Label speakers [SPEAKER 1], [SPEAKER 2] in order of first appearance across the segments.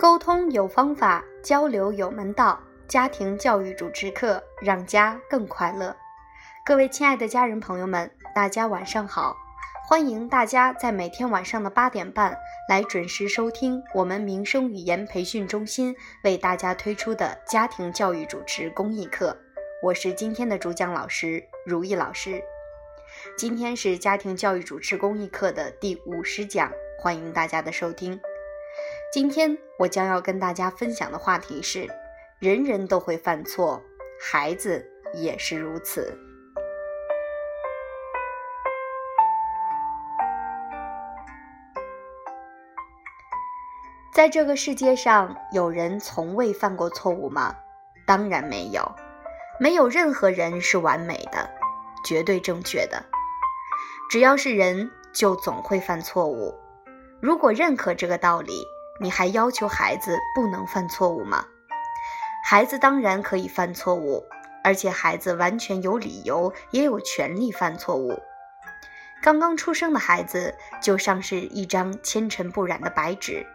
[SPEAKER 1] 沟通有方法，交流有门道。家庭教育主持课，让家更快乐。各位亲爱的家人朋友们，大家晚上好！欢迎大家在每天晚上的八点半来准时收听我们民生语言培训中心为大家推出的家庭教育主持公益课。我是今天的主讲老师如意老师。今天是家庭教育主持公益课的第五十讲，欢迎大家的收听。今天我将要跟大家分享的话题是：人人都会犯错，孩子也是如此。在这个世界上，有人从未犯过错误吗？当然没有，没有任何人是完美的，绝对正确的。只要是人，就总会犯错误。如果认可这个道理，你还要求孩子不能犯错误吗？孩子当然可以犯错误，而且孩子完全有理由也有权利犯错误。刚刚出生的孩子就像是一张纤尘不染的白纸，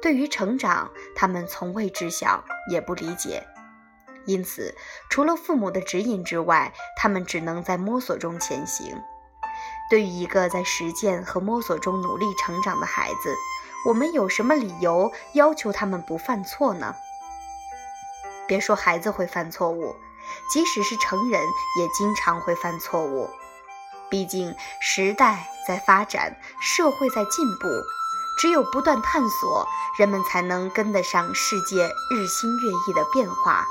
[SPEAKER 1] 对于成长，他们从未知晓，也不理解。因此，除了父母的指引之外，他们只能在摸索中前行。对于一个在实践和摸索中努力成长的孩子，我们有什么理由要求他们不犯错呢？别说孩子会犯错误，即使是成人也经常会犯错误。毕竟时代在发展，社会在进步，只有不断探索，人们才能跟得上世界日新月异的变化。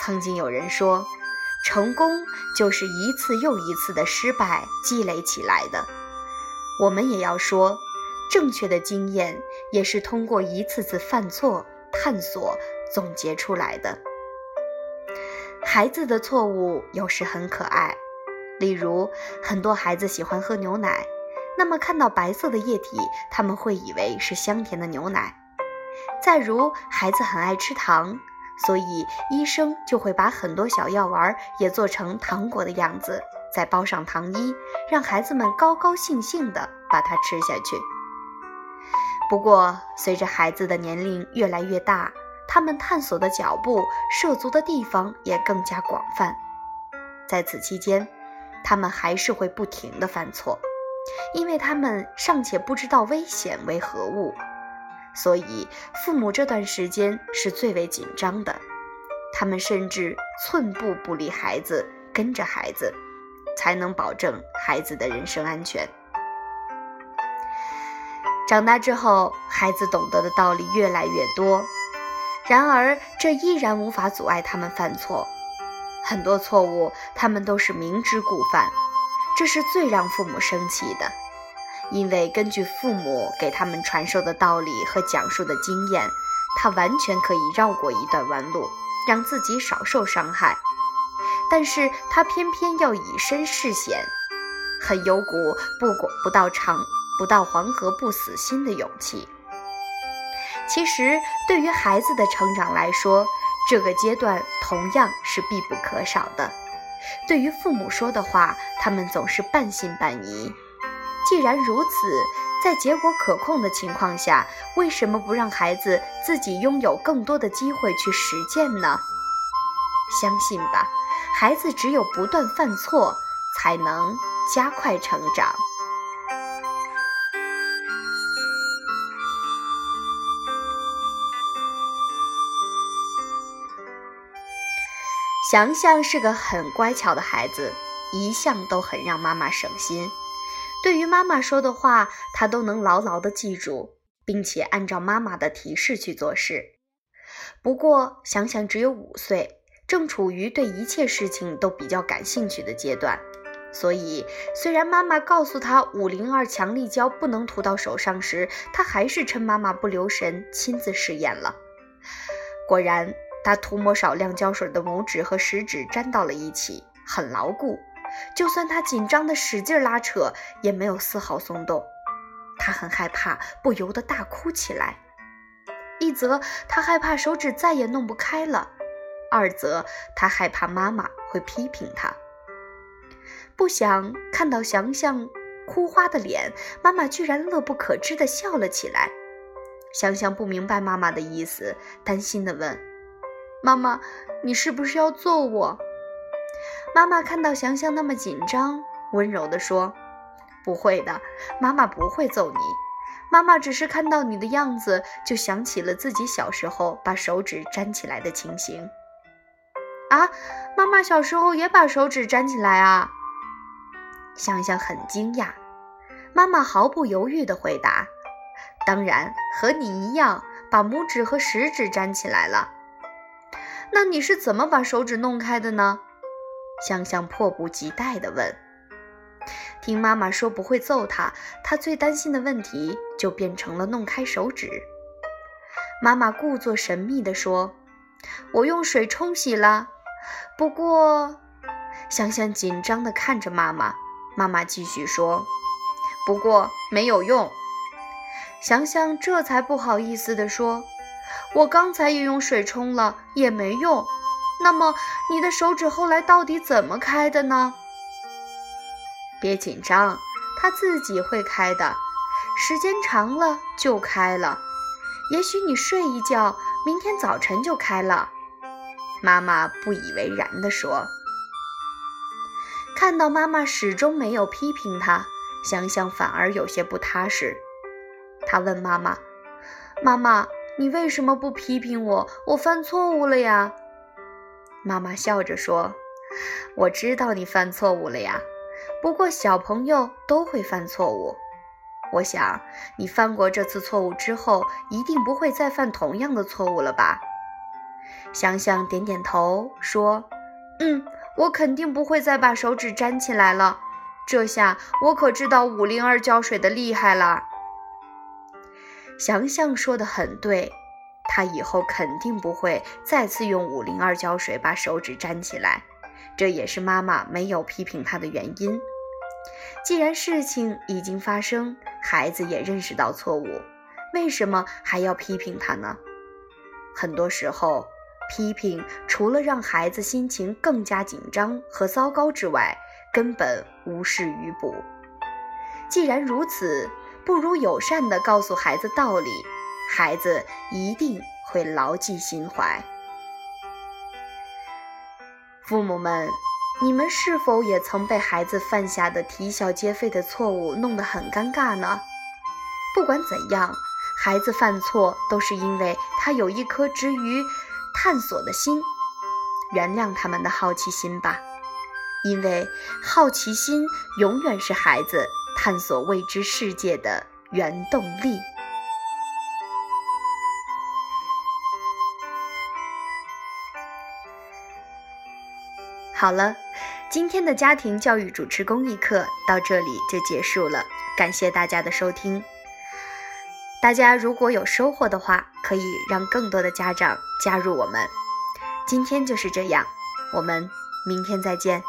[SPEAKER 1] 曾经有人说，成功就是一次又一次的失败积累起来的。我们也要说。正确的经验也是通过一次次犯错、探索总结出来的。孩子的错误有时很可爱，例如很多孩子喜欢喝牛奶，那么看到白色的液体，他们会以为是香甜的牛奶。再如孩子很爱吃糖，所以医生就会把很多小药丸也做成糖果的样子，再包上糖衣，让孩子们高高兴兴地把它吃下去。不过，随着孩子的年龄越来越大，他们探索的脚步、涉足的地方也更加广泛。在此期间，他们还是会不停地犯错，因为他们尚且不知道危险为何物。所以，父母这段时间是最为紧张的。他们甚至寸步不离孩子，跟着孩子，才能保证孩子的人身安全。长大之后，孩子懂得的道理越来越多，然而这依然无法阻碍他们犯错。很多错误，他们都是明知故犯，这是最让父母生气的。因为根据父母给他们传授的道理和讲述的经验，他完全可以绕过一段弯路，让自己少受伤害。但是他偏偏要以身试险，很有股不果不到长。不到黄河不死心的勇气。其实，对于孩子的成长来说，这个阶段同样是必不可少的。对于父母说的话，他们总是半信半疑。既然如此，在结果可控的情况下，为什么不让孩子自己拥有更多的机会去实践呢？相信吧，孩子只有不断犯错，才能加快成长。翔翔是个很乖巧的孩子，一向都很让妈妈省心。对于妈妈说的话，他都能牢牢地记住，并且按照妈妈的提示去做事。不过，翔翔只有五岁，正处于对一切事情都比较感兴趣的阶段，所以虽然妈妈告诉他五零二强力胶不能涂到手上时，他还是趁妈妈不留神亲自试验了。果然。他涂抹少量胶水的拇指和食指粘到了一起，很牢固。就算他紧张的使劲拉扯，也没有丝毫松动。他很害怕，不由得大哭起来。一则他害怕手指再也弄不开了，二则他害怕妈妈会批评他。不想看到翔翔哭花的脸，妈妈居然乐不可支地笑了起来。香香不明白妈妈的意思，担心地问：“妈妈，你是不是要揍我？”妈妈看到香香那么紧张，温柔地说：“不会的，妈妈不会揍你。妈妈只是看到你的样子，就想起了自己小时候把手指粘起来的情形。”啊，妈妈小时候也把手指粘起来啊！香香很惊讶。妈妈毫不犹豫地回答。当然，和你一样，把拇指和食指粘起来了。那你是怎么把手指弄开的呢？香香迫不及待地问。听妈妈说不会揍她，她最担心的问题就变成了弄开手指。妈妈故作神秘地说：“我用水冲洗了。”不过，香香紧张地看着妈妈。妈妈继续说：“不过没有用。”香香这才不好意思地说：“我刚才也用水冲了，也没用。那么你的手指后来到底怎么开的呢？”别紧张，它自己会开的，时间长了就开了。也许你睡一觉，明天早晨就开了。”妈妈不以为然地说。看到妈妈始终没有批评他，想想反而有些不踏实。他问妈妈：“妈妈，你为什么不批评我？我犯错误了呀？”妈妈笑着说：“我知道你犯错误了呀，不过小朋友都会犯错误。我想你犯过这次错误之后，一定不会再犯同样的错误了吧？”想想点点头说：“嗯，我肯定不会再把手指粘起来了。这下我可知道五零二胶水的厉害了。”祥祥说的很对，他以后肯定不会再次用五零二胶水把手指粘起来，这也是妈妈没有批评他的原因。既然事情已经发生，孩子也认识到错误，为什么还要批评他呢？很多时候，批评除了让孩子心情更加紧张和糟糕之外，根本无事于补。既然如此。不如友善地告诉孩子道理，孩子一定会牢记心怀。父母们，你们是否也曾被孩子犯下的啼笑皆非的错误弄得很尴尬呢？不管怎样，孩子犯错都是因为他有一颗执于探索的心，原谅他们的好奇心吧，因为好奇心永远是孩子。探索未知世界的原动力。好了，今天的家庭教育主持公益课到这里就结束了，感谢大家的收听。大家如果有收获的话，可以让更多的家长加入我们。今天就是这样，我们明天再见。